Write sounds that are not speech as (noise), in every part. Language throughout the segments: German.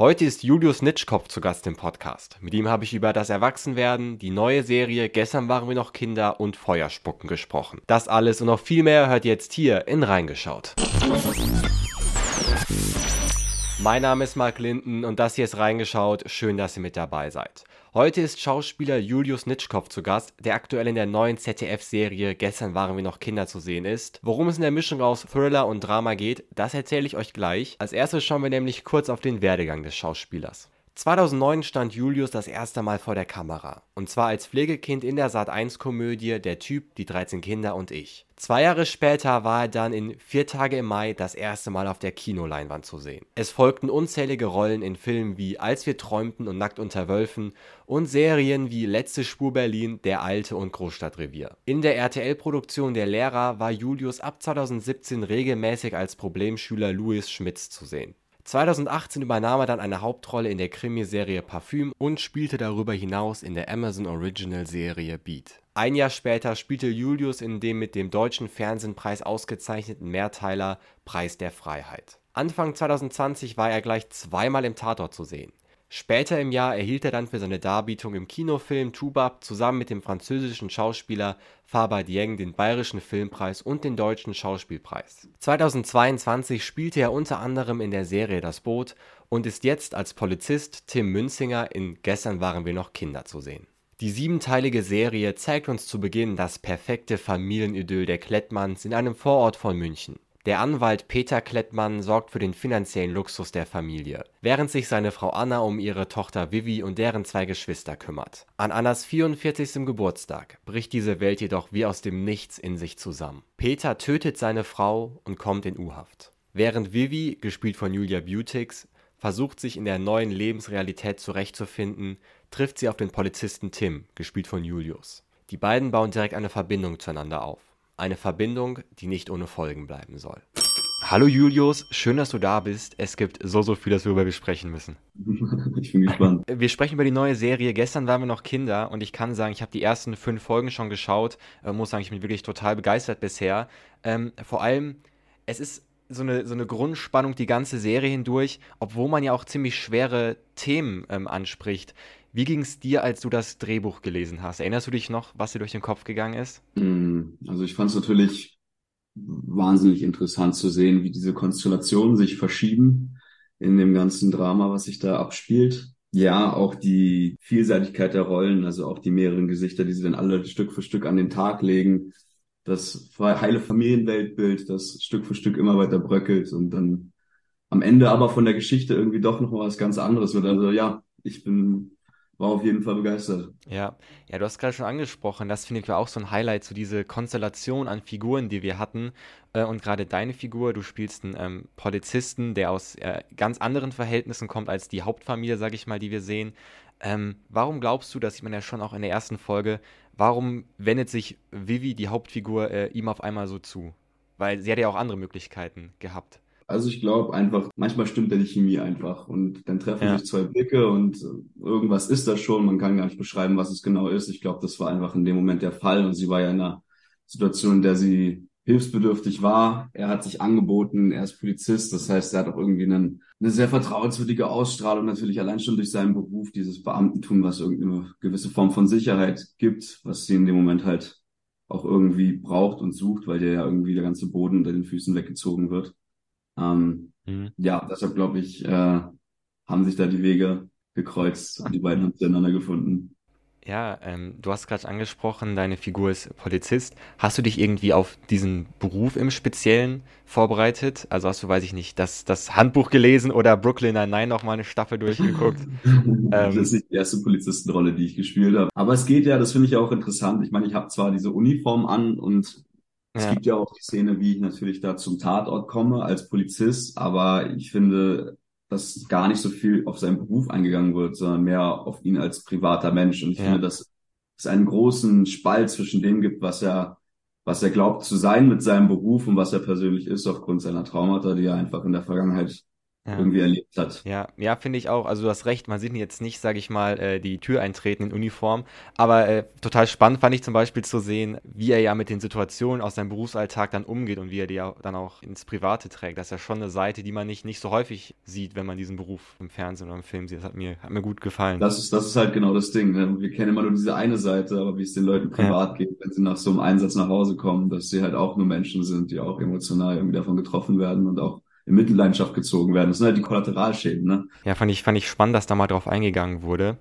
Heute ist Julius Nitschkopf zu Gast im Podcast. Mit ihm habe ich über das Erwachsenwerden, die neue Serie Gestern waren wir noch Kinder und Feuerspucken gesprochen. Das alles und noch viel mehr hört jetzt hier in Reingeschaut. Mein Name ist Mark Linden und das hier ist Reingeschaut. Schön, dass ihr mit dabei seid. Heute ist Schauspieler Julius Nitschkopf zu Gast, der aktuell in der neuen ZDF-Serie Gestern waren wir noch Kinder zu sehen ist. Worum es in der Mischung aus Thriller und Drama geht, das erzähle ich euch gleich. Als erstes schauen wir nämlich kurz auf den Werdegang des Schauspielers. 2009 stand Julius das erste Mal vor der Kamera. Und zwar als Pflegekind in der Sat1-Komödie Der Typ, die 13 Kinder und ich. Zwei Jahre später war er dann in Vier Tage im Mai das erste Mal auf der Kinoleinwand zu sehen. Es folgten unzählige Rollen in Filmen wie Als wir träumten und Nackt unter Wölfen und Serien wie Letzte Spur Berlin, Der Alte und Großstadtrevier. In der RTL-Produktion Der Lehrer war Julius ab 2017 regelmäßig als Problemschüler Louis Schmitz zu sehen. 2018 übernahm er dann eine Hauptrolle in der Krimiserie Parfüm und spielte darüber hinaus in der Amazon-Original-Serie Beat. Ein Jahr später spielte Julius in dem mit dem Deutschen Fernsehpreis ausgezeichneten Mehrteiler Preis der Freiheit. Anfang 2020 war er gleich zweimal im Tatort zu sehen Später im Jahr erhielt er dann für seine Darbietung im Kinofilm Toubab zusammen mit dem französischen Schauspieler Faber Dieng den Bayerischen Filmpreis und den Deutschen Schauspielpreis. 2022 spielte er unter anderem in der Serie Das Boot und ist jetzt als Polizist Tim Münzinger in Gestern waren wir noch Kinder zu sehen. Die siebenteilige Serie zeigt uns zu Beginn das perfekte Familienidyll der Klettmanns in einem Vorort von München der Anwalt Peter Klettmann sorgt für den finanziellen Luxus der Familie, während sich seine Frau Anna um ihre Tochter Vivi und deren zwei Geschwister kümmert. An Annas 44. Geburtstag bricht diese Welt jedoch wie aus dem Nichts in sich zusammen. Peter tötet seine Frau und kommt in U-Haft. Während Vivi, gespielt von Julia Butix, versucht sich in der neuen Lebensrealität zurechtzufinden, trifft sie auf den Polizisten Tim, gespielt von Julius. Die beiden bauen direkt eine Verbindung zueinander auf. Eine Verbindung, die nicht ohne Folgen bleiben soll. Hallo Julius, schön, dass du da bist. Es gibt so, so viel, das wir über besprechen müssen. (laughs) Ich bin gespannt. Wir sprechen über die neue Serie. Gestern waren wir noch Kinder und ich kann sagen, ich habe die ersten fünf Folgen schon geschaut. Äh, muss sagen, ich bin wirklich total begeistert bisher. Ähm, vor allem, es ist so eine, so eine Grundspannung die ganze Serie hindurch, obwohl man ja auch ziemlich schwere Themen ähm, anspricht. Wie ging es dir, als du das Drehbuch gelesen hast? Erinnerst du dich noch, was dir durch den Kopf gegangen ist? Mm, also ich fand es natürlich wahnsinnig interessant zu sehen, wie diese Konstellationen sich verschieben in dem ganzen Drama, was sich da abspielt. Ja, auch die Vielseitigkeit der Rollen, also auch die mehreren Gesichter, die sie dann alle Stück für Stück an den Tag legen. Das heile Familienweltbild, das Stück für Stück immer weiter bröckelt und dann am Ende aber von der Geschichte irgendwie doch noch mal was ganz anderes wird. Also ja, ich bin war auf jeden Fall begeistert. Ja, ja, du hast gerade schon angesprochen, das finde ich auch so ein Highlight, so diese Konstellation an Figuren, die wir hatten. Äh, und gerade deine Figur, du spielst einen ähm, Polizisten, der aus äh, ganz anderen Verhältnissen kommt als die Hauptfamilie, sage ich mal, die wir sehen. Ähm, warum glaubst du, das sieht man ja schon auch in der ersten Folge, warum wendet sich Vivi, die Hauptfigur, äh, ihm auf einmal so zu? Weil sie hat ja auch andere Möglichkeiten gehabt. Also ich glaube einfach, manchmal stimmt ja die Chemie einfach und dann treffen ja. sich zwei Blicke und irgendwas ist da schon. Man kann gar nicht beschreiben, was es genau ist. Ich glaube, das war einfach in dem Moment der Fall und sie war ja in einer Situation, in der sie hilfsbedürftig war. Er hat sich angeboten, er ist Polizist, das heißt, er hat auch irgendwie einen, eine sehr vertrauenswürdige Ausstrahlung, natürlich allein schon durch seinen Beruf, dieses Beamtentum, was irgendeine gewisse Form von Sicherheit gibt, was sie in dem Moment halt auch irgendwie braucht und sucht, weil der ja irgendwie der ganze Boden unter den Füßen weggezogen wird. Ähm, mhm. Ja, deshalb glaube ich, äh, haben sich da die Wege gekreuzt und die beiden haben zueinander gefunden. Ja, ähm, du hast gerade angesprochen, deine Figur ist Polizist. Hast du dich irgendwie auf diesen Beruf im Speziellen vorbereitet? Also hast du, weiß ich nicht, das, das Handbuch gelesen oder Brooklyn Nine-Nine noch mal eine Staffel durchgeguckt? (laughs) das ist nicht die erste Polizistenrolle, die ich gespielt habe. Aber es geht ja, das finde ich ja auch interessant. Ich meine, ich habe zwar diese Uniform an und es ja. gibt ja auch die Szene, wie ich natürlich da zum Tatort komme als Polizist, aber ich finde, dass gar nicht so viel auf seinen Beruf eingegangen wird, sondern mehr auf ihn als privater Mensch. Und ich ja. finde, dass es einen großen Spalt zwischen dem gibt, was er, was er glaubt zu sein mit seinem Beruf und was er persönlich ist aufgrund seiner Traumata, die er einfach in der Vergangenheit ja. irgendwie erlebt hat. Ja, ja, finde ich auch. Also du hast recht, man sieht jetzt nicht, sage ich mal, äh, die Tür eintreten in Uniform, aber äh, total spannend fand ich zum Beispiel zu sehen, wie er ja mit den Situationen aus seinem Berufsalltag dann umgeht und wie er die ja dann auch ins Private trägt. Das ist ja schon eine Seite, die man nicht, nicht so häufig sieht, wenn man diesen Beruf im Fernsehen oder im Film sieht. Das hat mir, hat mir gut gefallen. Das ist, das ist halt genau das Ding. Ne? Wir kennen immer nur diese eine Seite, aber wie es den Leuten privat ja. geht, wenn sie nach so einem Einsatz nach Hause kommen, dass sie halt auch nur Menschen sind, die auch emotional irgendwie davon getroffen werden und auch in Mitleidenschaft gezogen werden. Das sind halt die Kollateralschäden, ne? Ja, fand ich, fand ich spannend, dass da mal drauf eingegangen wurde.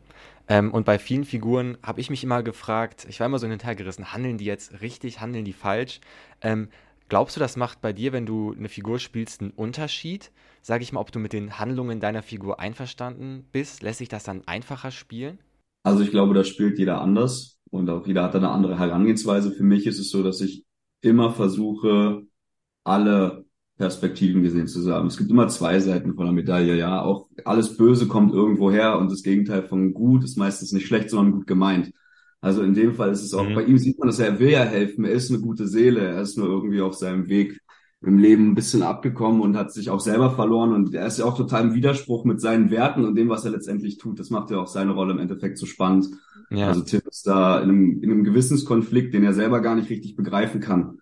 Ähm, und bei vielen Figuren habe ich mich immer gefragt, ich war immer so hin und her gerissen, handeln die jetzt richtig, handeln die falsch? Ähm, glaubst du, das macht bei dir, wenn du eine Figur spielst, einen Unterschied? Sag ich mal, ob du mit den Handlungen deiner Figur einverstanden bist? Lässt sich das dann einfacher spielen? Also ich glaube, da spielt jeder anders und auch jeder hat eine andere Herangehensweise. Für mich ist es so, dass ich immer versuche, alle Perspektiven gesehen zu haben. Es gibt immer zwei Seiten von der Medaille, ja. Auch alles Böse kommt irgendwo her und das Gegenteil von gut ist meistens nicht schlecht, sondern gut gemeint. Also in dem Fall ist es auch, mhm. bei ihm sieht man, dass er will ja helfen, er ist eine gute Seele, er ist nur irgendwie auf seinem Weg im Leben ein bisschen abgekommen und hat sich auch selber verloren und er ist ja auch total im Widerspruch mit seinen Werten und dem, was er letztendlich tut. Das macht ja auch seine Rolle im Endeffekt so spannend. Ja. Also Tim ist da in einem, in einem Gewissenskonflikt, den er selber gar nicht richtig begreifen kann.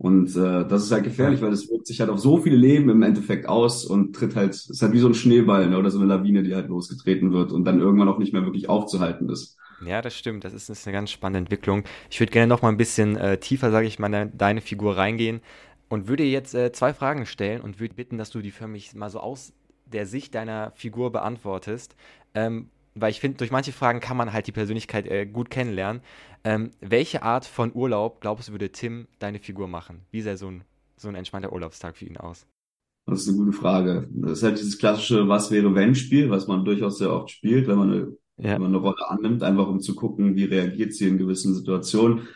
Und äh, das ist halt gefährlich, weil das wirkt sich halt auf so viele Leben im Endeffekt aus und tritt halt, ist halt wie so ein Schneeball ne, oder so eine Lawine, die halt losgetreten wird und dann irgendwann auch nicht mehr wirklich aufzuhalten ist. Ja, das stimmt. Das ist, das ist eine ganz spannende Entwicklung. Ich würde gerne noch mal ein bisschen äh, tiefer, sage ich mal, in deine Figur reingehen und würde jetzt äh, zwei Fragen stellen und würde bitten, dass du die für mich mal so aus der Sicht deiner Figur beantwortest. Ähm, weil ich finde, durch manche Fragen kann man halt die Persönlichkeit äh, gut kennenlernen. Ähm, welche Art von Urlaub, glaubst du, würde Tim deine Figur machen? Wie sähe so ein, so ein entspannter Urlaubstag für ihn aus? Das ist eine gute Frage. Das ist halt dieses klassische Was wäre wenn Spiel, was man durchaus sehr oft spielt, wenn man eine, ja. wenn man eine Rolle annimmt, einfach um zu gucken, wie reagiert sie in gewissen Situationen.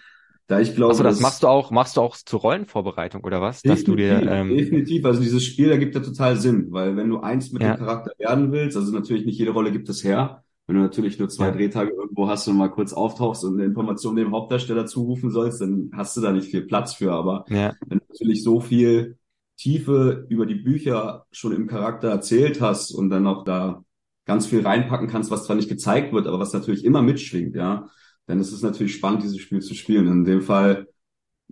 Da ich glaube, also das machst du auch, machst du auch zur Rollenvorbereitung oder was? Dass du dir ähm, definitiv. Also dieses Spiel ergibt ja total Sinn, weil wenn du eins mit ja. dem Charakter werden willst, also natürlich nicht jede Rolle gibt es her, wenn du natürlich nur zwei ja. Drehtage irgendwo hast und mal kurz auftauchst und eine Information dem Hauptdarsteller zurufen sollst, dann hast du da nicht viel Platz für. Aber ja. wenn du natürlich so viel Tiefe über die Bücher schon im Charakter erzählt hast und dann auch da ganz viel reinpacken kannst, was zwar nicht gezeigt wird, aber was natürlich immer mitschwingt, ja, dann ist es natürlich spannend, dieses Spiel zu spielen. In dem Fall,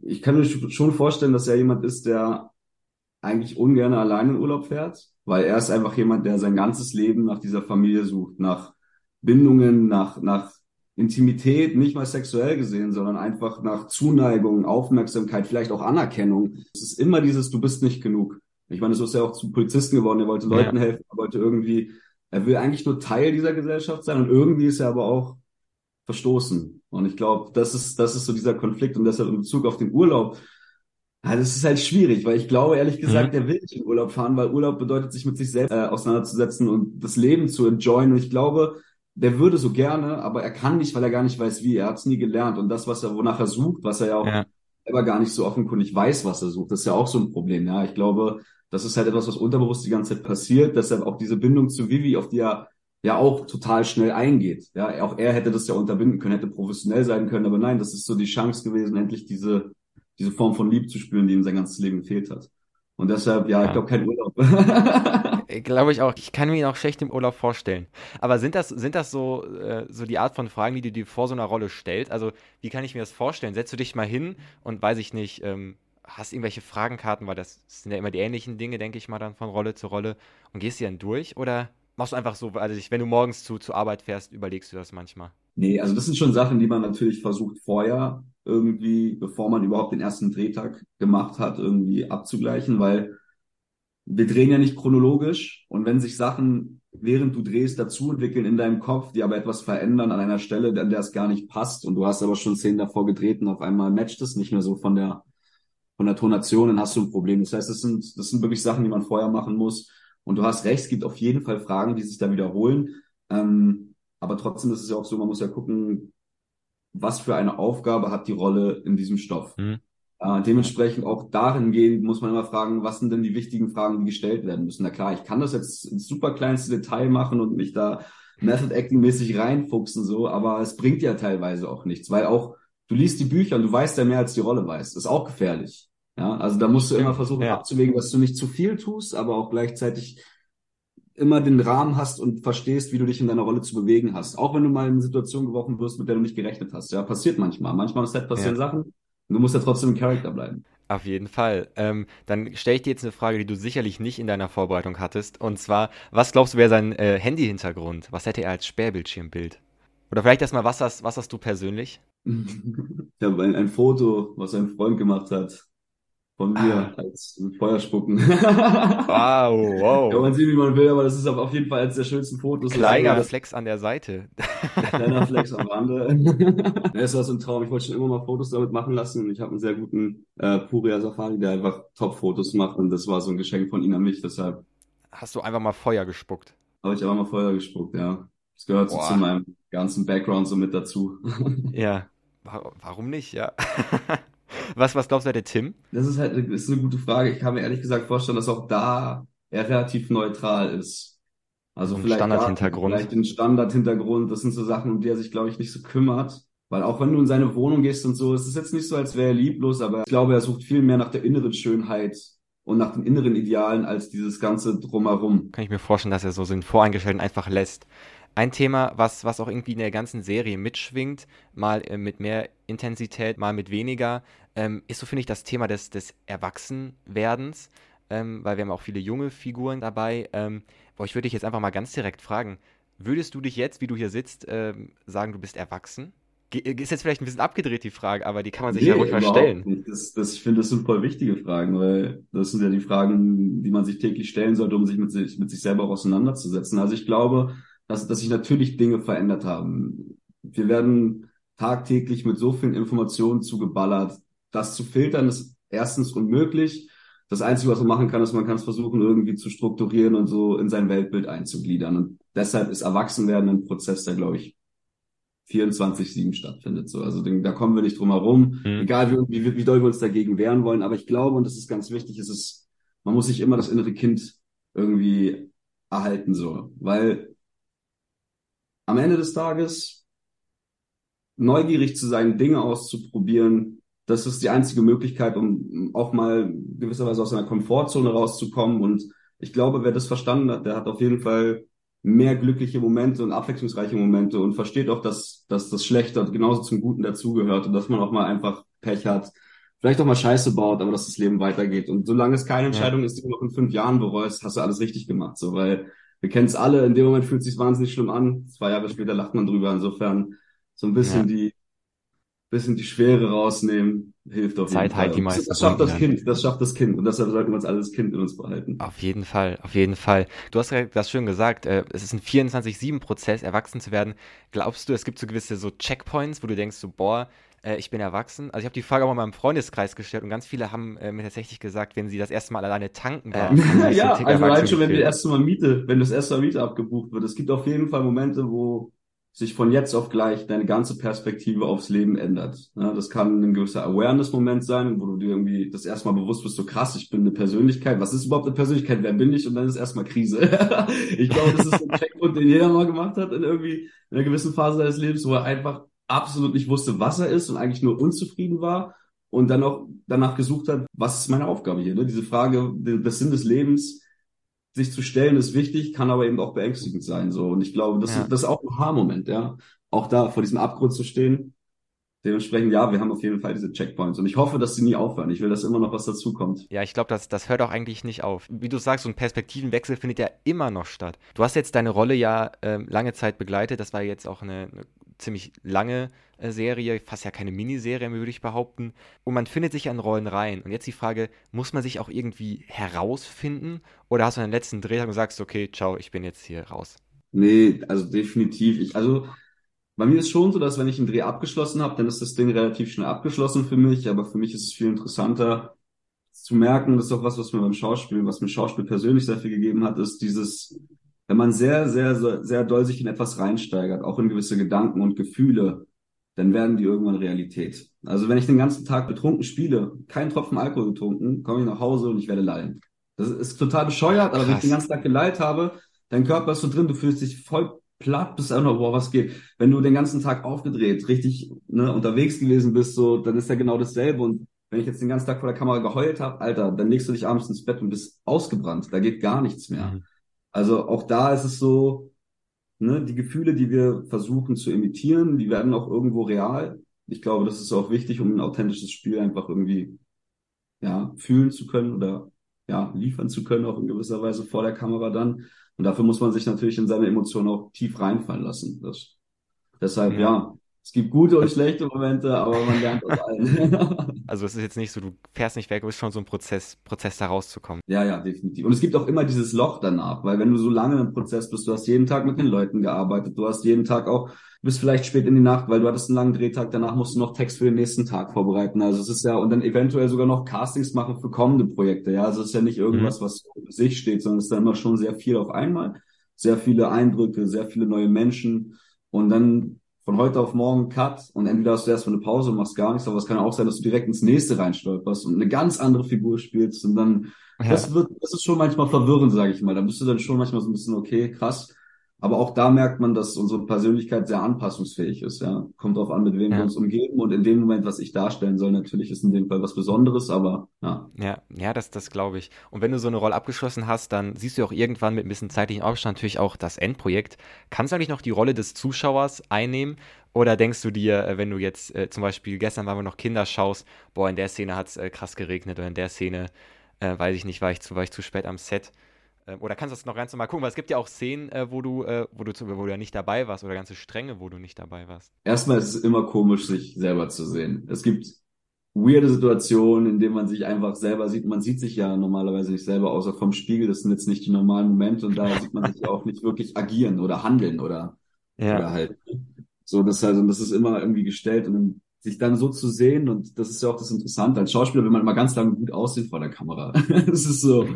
ich kann mir schon vorstellen, dass er jemand ist, der eigentlich ungern allein in Urlaub fährt, weil er ist einfach jemand, der sein ganzes Leben nach dieser Familie sucht, nach Bindungen, nach, nach Intimität, nicht mal sexuell gesehen, sondern einfach nach Zuneigung, Aufmerksamkeit, vielleicht auch Anerkennung. Es ist immer dieses, du bist nicht genug. Ich meine, so ist er auch zu Polizisten geworden, er wollte Leuten ja. helfen, er wollte irgendwie, er will eigentlich nur Teil dieser Gesellschaft sein und irgendwie ist er aber auch verstoßen. Und ich glaube, das ist, das ist so dieser Konflikt und deshalb in Bezug auf den Urlaub, ja, das ist halt schwierig, weil ich glaube, ehrlich gesagt, mhm. er will nicht in Urlaub fahren, weil Urlaub bedeutet, sich mit sich selbst äh, auseinanderzusetzen und das Leben zu enjoyen. Und ich glaube, der würde so gerne, aber er kann nicht, weil er gar nicht weiß, wie. Er hat es nie gelernt. Und das, was er, wonach er sucht, was er ja auch ja. selber gar nicht so offenkundig weiß, was er sucht, das ist ja auch so ein Problem. Ja, ich glaube, das ist halt etwas, was unterbewusst die ganze Zeit passiert. Deshalb auch diese Bindung zu Vivi, auf die er ja auch total schnell eingeht. Ja, auch er hätte das ja unterbinden können, hätte professionell sein können, aber nein, das ist so die Chance gewesen, endlich diese, diese Form von Liebe zu spüren, die ihm sein ganzes Leben gefehlt hat. Und deshalb, ja, ja. ich glaube, kein Urlaub. (laughs) Glaube ich auch. Ich kann mir ihn auch schlecht im Urlaub vorstellen. Aber sind das, sind das so, äh, so die Art von Fragen, die du dir vor so einer Rolle stellst? Also, wie kann ich mir das vorstellen? Setzt du dich mal hin und weiß ich nicht, ähm, hast irgendwelche Fragenkarten, weil das sind ja immer die ähnlichen Dinge, denke ich mal, dann von Rolle zu Rolle und gehst die dann durch? Oder machst du einfach so, also wenn du morgens zu, zur Arbeit fährst, überlegst du das manchmal? Nee, also das sind schon Sachen, die man natürlich versucht vorher irgendwie, bevor man überhaupt den ersten Drehtag gemacht hat, irgendwie abzugleichen, weil wir drehen ja nicht chronologisch und wenn sich Sachen, während du drehst, dazu entwickeln in deinem Kopf, die aber etwas verändern an einer Stelle, an der es gar nicht passt und du hast aber schon Szenen davor gedreht und auf einmal matcht es nicht mehr so von der, von der Tonation, dann hast du ein Problem. Das heißt, das sind, das sind wirklich Sachen, die man vorher machen muss. Und du hast recht, es gibt auf jeden Fall Fragen, die sich da wiederholen. Ähm, aber trotzdem ist es ja auch so, man muss ja gucken, was für eine Aufgabe hat die Rolle in diesem Stoff. Mhm. Äh, dementsprechend auch darin gehen muss man immer fragen, was sind denn die wichtigen Fragen, die gestellt werden müssen. Na klar, ich kann das jetzt ins super kleinste Detail machen und mich da Method Acting mäßig reinfuchsen so, aber es bringt ja teilweise auch nichts, weil auch du liest die Bücher und du weißt ja mehr als die Rolle weiß. Das ist auch gefährlich. Ja, also da musst du immer versuchen ja. abzuwägen, dass du nicht zu viel tust, aber auch gleichzeitig immer den Rahmen hast und verstehst, wie du dich in deiner Rolle zu bewegen hast. Auch wenn du mal in eine Situation geworfen wirst, mit der du nicht gerechnet hast. Ja, passiert manchmal. Manchmal im Set passieren ja. Sachen du musst ja trotzdem im Charakter bleiben. Auf jeden Fall. Ähm, dann stelle ich dir jetzt eine Frage, die du sicherlich nicht in deiner Vorbereitung hattest. Und zwar, was glaubst du, wäre sein äh, Handy-Hintergrund? Was hätte er als Sperrbildschirmbild? Oder vielleicht erstmal, was hast, was hast du persönlich? (laughs) ich habe ein, ein Foto, was ein Freund gemacht hat von mir ah. als Feuerspucken. wow, wow. (laughs) Kann man sehen, wie man will, aber das ist auf jeden Fall eines der schönsten Fotos. Kleiner Flex an der Seite. Kleiner Flex am Rande. Es war so ein Traum. Ich wollte schon immer mal Fotos damit machen lassen und ich habe einen sehr guten äh, Puria Safari, der einfach Top-Fotos macht und das war so ein Geschenk von ihm an mich, deshalb. Hast du einfach mal Feuer gespuckt? Habe ich einfach mal Feuer gespuckt, ja. Das gehört so zu meinem ganzen Background so mit dazu. ja, (laughs) warum nicht, ja. (laughs) Was, was glaubst du, der Tim? Das ist halt ist eine gute Frage. Ich kann mir ehrlich gesagt vorstellen, dass auch da er relativ neutral ist. Also ein vielleicht Standardhintergrund. Vielleicht den Standardhintergrund. Das sind so Sachen, um die er sich, glaube ich, nicht so kümmert. Weil auch wenn du in seine Wohnung gehst und so, es ist jetzt nicht so, als wäre er lieblos, aber ich glaube, er sucht viel mehr nach der inneren Schönheit und nach den inneren Idealen als dieses ganze drumherum. Kann ich mir vorstellen, dass er so den Voreingestellten einfach lässt. Ein Thema, was, was auch irgendwie in der ganzen Serie mitschwingt, mal äh, mit mehr Intensität, mal mit weniger, ähm, ist so, finde ich, das Thema des, des Erwachsenwerdens, ähm, weil wir haben auch viele junge Figuren dabei. Ähm, boah, ich würde dich jetzt einfach mal ganz direkt fragen, würdest du dich jetzt, wie du hier sitzt, ähm, sagen, du bist erwachsen? Ist jetzt vielleicht ein bisschen abgedreht, die Frage, aber die kann man sich nee, ja ruhig mal stellen. Das, das, ich finde, das sind voll wichtige Fragen, weil das sind ja die Fragen, die man sich täglich stellen sollte, um sich mit sich, mit sich selber auseinanderzusetzen. Also ich glaube, dass, dass sich natürlich Dinge verändert haben. Wir werden tagtäglich mit so vielen Informationen zugeballert. Das zu filtern ist erstens unmöglich. Das Einzige, was man machen kann, ist, man kann es versuchen, irgendwie zu strukturieren und so in sein Weltbild einzugliedern. Und deshalb ist Erwachsenwerden ein Prozess, der, glaube ich, 24-7 stattfindet. So, also da kommen wir nicht drum herum, mhm. egal wie, wie, wie doll wir uns dagegen wehren wollen. Aber ich glaube, und das ist ganz wichtig, ist es, man muss sich immer das innere Kind irgendwie erhalten, so. Weil am Ende des Tages neugierig zu sein, Dinge auszuprobieren, das ist die einzige Möglichkeit, um auch mal gewisserweise aus seiner Komfortzone rauszukommen. Und ich glaube, wer das verstanden hat, der hat auf jeden Fall mehr glückliche Momente und abwechslungsreiche Momente und versteht auch, dass, dass das Schlechte genauso zum Guten dazugehört und dass man auch mal einfach Pech hat, vielleicht auch mal Scheiße baut, aber dass das Leben weitergeht. Und solange es keine Entscheidung ja. ist, die du noch in fünf Jahren bereust, hast du alles richtig gemacht. So, weil wir kennen es alle, in dem Moment fühlt es sich wahnsinnig schlimm an. Zwei Jahre später lacht man drüber. Insofern so ein bisschen ja. die bisschen die Schwere rausnehmen, hilft auf Zeit jeden Fall. Halt die meisten das schafft das Kind, das schafft das Kind. Und deshalb sollten wir uns alles Kind in uns behalten. Auf jeden Fall, auf jeden Fall. Du hast das schön gesagt, äh, es ist ein 24-7-Prozess, erwachsen zu werden. Glaubst du, es gibt so gewisse so Checkpoints, wo du denkst, so, boah, äh, ich bin erwachsen. Also ich habe die Frage auch mal in meinem Freundeskreis gestellt und ganz viele haben äh, mir tatsächlich gesagt, wenn sie das erste Mal alleine tanken waren. Äh, (laughs) ja, also allein schon, wenn du das erste Mal Miete, wenn das erste Mal Miete abgebucht wird. Es gibt auf jeden Fall Momente, wo sich von jetzt auf gleich deine ganze Perspektive aufs Leben ändert. Ja, das kann ein gewisser Awareness-Moment sein, wo du dir irgendwie das erste Mal bewusst bist, so krass, ich bin eine Persönlichkeit. Was ist überhaupt eine Persönlichkeit? Wer bin ich? Und dann ist erstmal Krise. (laughs) ich glaube, das ist ein Checkpoint, den jeder mal gemacht hat in irgendwie in einer gewissen Phase seines Lebens, wo er einfach absolut nicht wusste, was er ist und eigentlich nur unzufrieden war und dann auch danach gesucht hat, was ist meine Aufgabe hier? Ne? Diese Frage, das Sinn des Lebens, sich zu stellen, ist wichtig, kann aber eben auch beängstigend sein. So und ich glaube, das, ja. ist, das ist auch ein Haarmoment, ja, auch da vor diesem Abgrund zu stehen. Dementsprechend, ja, wir haben auf jeden Fall diese Checkpoints und ich hoffe, dass sie nie aufhören. Ich will, dass immer noch was dazukommt. Ja, ich glaube, das, das hört auch eigentlich nicht auf. Wie du sagst, so ein Perspektivenwechsel findet ja immer noch statt. Du hast jetzt deine Rolle ja äh, lange Zeit begleitet. Das war jetzt auch eine, eine ziemlich lange äh, Serie, fast ja keine Miniserie, würde ich behaupten. Und man findet sich an Rollen rein. Und jetzt die Frage, muss man sich auch irgendwie herausfinden? Oder hast du den letzten Drehtag und sagst, okay, ciao, ich bin jetzt hier raus? Nee, also definitiv. Ich, also bei mir ist schon so, dass wenn ich einen Dreh abgeschlossen habe, dann ist das Ding relativ schnell abgeschlossen für mich. Aber für mich ist es viel interessanter zu merken, das ist auch was, was mir beim Schauspiel, was mir Schauspiel persönlich sehr viel gegeben hat, ist dieses wenn man sehr, sehr, sehr, sehr doll sich in etwas reinsteigert, auch in gewisse Gedanken und Gefühle, dann werden die irgendwann Realität. Also wenn ich den ganzen Tag betrunken spiele, keinen Tropfen Alkohol getrunken, komme ich nach Hause und ich werde lallen. Das ist total bescheuert, aber Krass. wenn ich den ganzen Tag gelallt habe, dein Körper ist so drin, du fühlst dich voll platt, bist einfach, boah, was geht. Wenn du den ganzen Tag aufgedreht, richtig ne, unterwegs gewesen bist, so, dann ist ja genau dasselbe. Und wenn ich jetzt den ganzen Tag vor der Kamera geheult habe, Alter, dann legst du dich abends ins Bett und bist ausgebrannt. Da geht gar nichts mehr. Mhm. Also auch da ist es so, ne, die Gefühle, die wir versuchen zu imitieren, die werden auch irgendwo real. Ich glaube, das ist auch wichtig, um ein authentisches Spiel einfach irgendwie ja, fühlen zu können oder ja, liefern zu können, auch in gewisser Weise vor der Kamera dann. Und dafür muss man sich natürlich in seine Emotionen auch tief reinfallen lassen. Das, deshalb, ja. ja, es gibt gute und schlechte Momente, aber man lernt aus allen. (laughs) also es ist jetzt nicht so, du fährst nicht weg, es ist schon so ein Prozess, Prozess da rauszukommen. Ja, ja, definitiv. Und es gibt auch immer dieses Loch danach, weil wenn du so lange im Prozess bist, du hast jeden Tag mit den Leuten gearbeitet, du hast jeden Tag auch, bist vielleicht spät in die Nacht, weil du hattest einen langen Drehtag, danach musst du noch Text für den nächsten Tag vorbereiten. Also es ist ja, und dann eventuell sogar noch Castings machen für kommende Projekte. Ja, also es ist ja nicht irgendwas, mhm. was für sich steht, sondern es ist dann immer schon sehr viel auf einmal. Sehr viele Eindrücke, sehr viele neue Menschen. Und dann von heute auf morgen Cut und entweder hast du erst mal eine Pause und machst gar nichts, aber es kann auch sein, dass du direkt ins nächste reinstolperst und eine ganz andere Figur spielst und dann, ja. das wird, das ist schon manchmal verwirrend, sage ich mal. Da bist du dann schon manchmal so ein bisschen, okay, krass, aber auch da merkt man, dass unsere Persönlichkeit sehr anpassungsfähig ist. Ja, kommt drauf an, mit wem ja. wir uns umgeben und in dem Moment, was ich darstellen soll, natürlich ist in dem Fall was Besonderes, aber ja. Ja, ja, das, das glaube ich. Und wenn du so eine Rolle abgeschlossen hast, dann siehst du auch irgendwann mit ein bisschen zeitlichen Abstand natürlich auch das Endprojekt. Kannst du eigentlich noch die Rolle des Zuschauers einnehmen? Oder denkst du dir, äh, wenn du jetzt äh, zum Beispiel gestern waren wir noch Kinder schaust, boah, in der Szene hat es äh, krass geregnet oder in der Szene, äh, weiß ich nicht, war ich zu, war ich zu spät am Set oder kannst du das noch ganz normal gucken? Weil es gibt ja auch Szenen, äh, wo du, äh, wo du, wo du ja nicht dabei warst oder ganze Stränge, wo du nicht dabei warst. Erstmal ist es immer komisch, sich selber zu sehen. Es gibt weirde Situationen, in denen man sich einfach selber sieht. Man sieht sich ja normalerweise nicht selber, außer vom Spiegel. Das sind jetzt nicht die normalen Momente und da sieht man sich auch nicht wirklich agieren oder handeln oder, ja. oder halt. So, das also, das ist immer irgendwie gestellt und sich dann so zu sehen, und das ist ja auch das Interessante, als Schauspieler will man immer ganz lange gut aussehen vor der Kamera. (laughs) das ist so,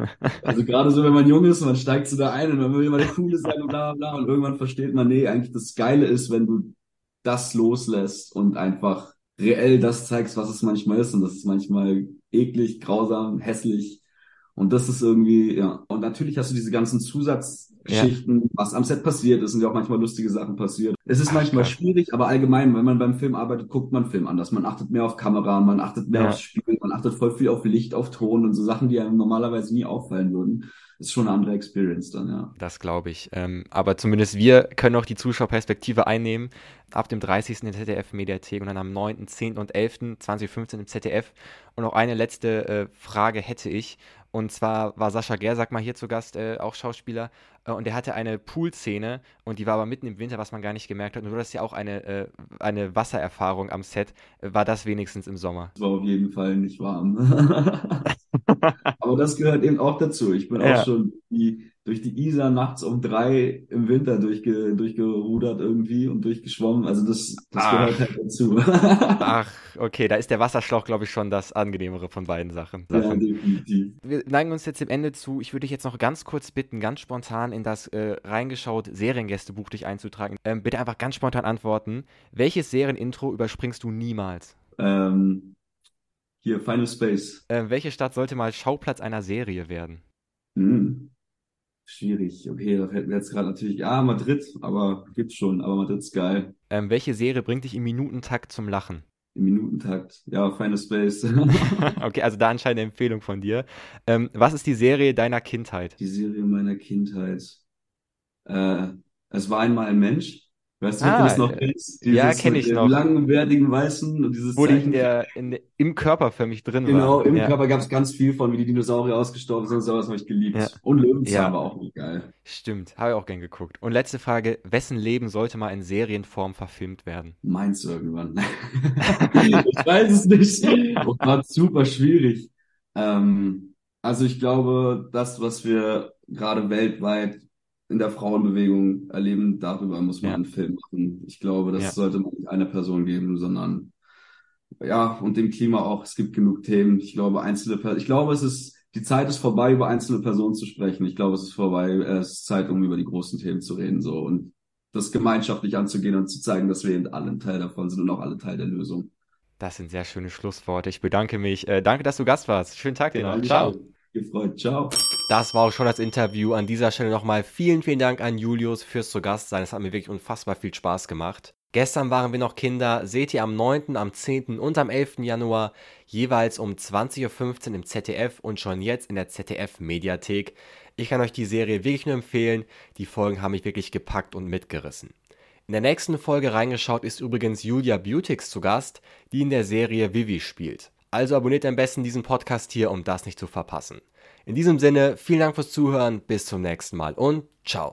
also gerade so, wenn man jung ist, man steigt so da ein und man will immer der Coole sein und bla bla und irgendwann versteht man, nee, eigentlich das Geile ist, wenn du das loslässt und einfach reell das zeigst, was es manchmal ist. Und das ist manchmal eklig, grausam, hässlich und das ist irgendwie, ja. Und natürlich hast du diese ganzen Zusatzschichten, ja. was am Set passiert ist, sind ja auch manchmal lustige Sachen passiert. Es ist Ach, manchmal Gott. schwierig, aber allgemein, wenn man beim Film arbeitet, guckt man Film anders. Man achtet mehr auf Kamera, man achtet mehr ja. aufs Spiel, man achtet voll viel auf Licht, auf Ton und so Sachen, die einem normalerweise nie auffallen würden. Das ist schon eine andere Experience dann, ja. Das glaube ich. Ähm, aber zumindest wir können auch die Zuschauerperspektive einnehmen. Ab dem 30. in der ZDF-Mediathek und dann am 9., 10. und 11. 2015 im ZDF. Und noch eine letzte äh, Frage hätte ich. Und zwar war Sascha Gersack mal hier zu Gast, äh, auch Schauspieler, äh, und der hatte eine Pool-Szene und die war aber mitten im Winter, was man gar nicht gemerkt hat. Und du hast ja auch eine, äh, eine Wassererfahrung am Set. War das wenigstens im Sommer? Es war auf jeden Fall nicht warm. (laughs) aber das gehört eben auch dazu. Ich bin ja. auch schon die durch die Isar nachts um drei im Winter durchge, durchgerudert irgendwie und durchgeschwommen. Also das, das gehört halt dazu. (laughs) Ach, okay, da ist der Wasserschlauch, glaube ich, schon das angenehmere von beiden Sachen. Ja, definitiv. Wir neigen uns jetzt dem Ende zu. Ich würde dich jetzt noch ganz kurz bitten, ganz spontan in das äh, reingeschaut Seriengästebuch dich einzutragen. Ähm, bitte einfach ganz spontan antworten. Welches Serienintro überspringst du niemals? Ähm, hier, Final Space. Äh, welche Stadt sollte mal Schauplatz einer Serie werden? Hm. Schwierig. Okay, da fällt mir jetzt gerade natürlich, ja, Madrid, aber gibt's schon, aber Madrid ist geil. Ähm, welche Serie bringt dich im Minutentakt zum Lachen? Im Minutentakt, ja, Final Space. (laughs) okay, also da anscheinend eine Empfehlung von dir. Ähm, was ist die Serie deiner Kindheit? Die Serie meiner Kindheit. Äh, es war einmal ein Mensch. Weißt du, du das noch äh, kennst? Dieses ja, kenne ich noch. langen, wertigen Weißen und dieses Wo die in der, in der, im Körper für mich drin genau, war. Genau, im ja. Körper gab es ganz viel von, wie die Dinosaurier ausgestorben sind, sowas habe ich geliebt. Ja. Und Löwenzahn ja. war auch geil. Stimmt, habe ich auch gern geguckt. Und letzte Frage, wessen Leben sollte mal in Serienform verfilmt werden? Meins irgendwann. (laughs) ich weiß es nicht. Oh Gott, super schwierig. Ähm, also ich glaube, das, was wir gerade weltweit in der Frauenbewegung erleben, darüber muss man ja. einen Film machen. Ich glaube, das ja. sollte man nicht einer Person geben, sondern ja, und dem Klima auch. Es gibt genug Themen. Ich glaube, einzelne Personen, ich glaube, es ist, die Zeit ist vorbei, über einzelne Personen zu sprechen. Ich glaube, es ist vorbei, es ist Zeit, um über die großen Themen zu reden, so. Und das gemeinschaftlich anzugehen und zu zeigen, dass wir eben alle ein Teil davon sind und auch alle Teil der Lösung. Das sind sehr schöne Schlussworte. Ich bedanke mich. Äh, danke, dass du Gast warst. Schönen Tag dir noch. Ciao. Gefreut. Ciao. Das war auch schon das Interview. An dieser Stelle nochmal vielen, vielen Dank an Julius fürs zu Gast sein. Es hat mir wirklich unfassbar viel Spaß gemacht. Gestern waren wir noch Kinder, seht ihr am 9., am 10. und am 11. Januar jeweils um 20.15 Uhr im ZDF und schon jetzt in der ZDF-Mediathek. Ich kann euch die Serie wirklich nur empfehlen, die Folgen haben mich wirklich gepackt und mitgerissen. In der nächsten Folge reingeschaut ist übrigens Julia Beautix zu Gast, die in der Serie Vivi spielt. Also abonniert am besten diesen Podcast hier, um das nicht zu verpassen. In diesem Sinne, vielen Dank fürs Zuhören, bis zum nächsten Mal und ciao.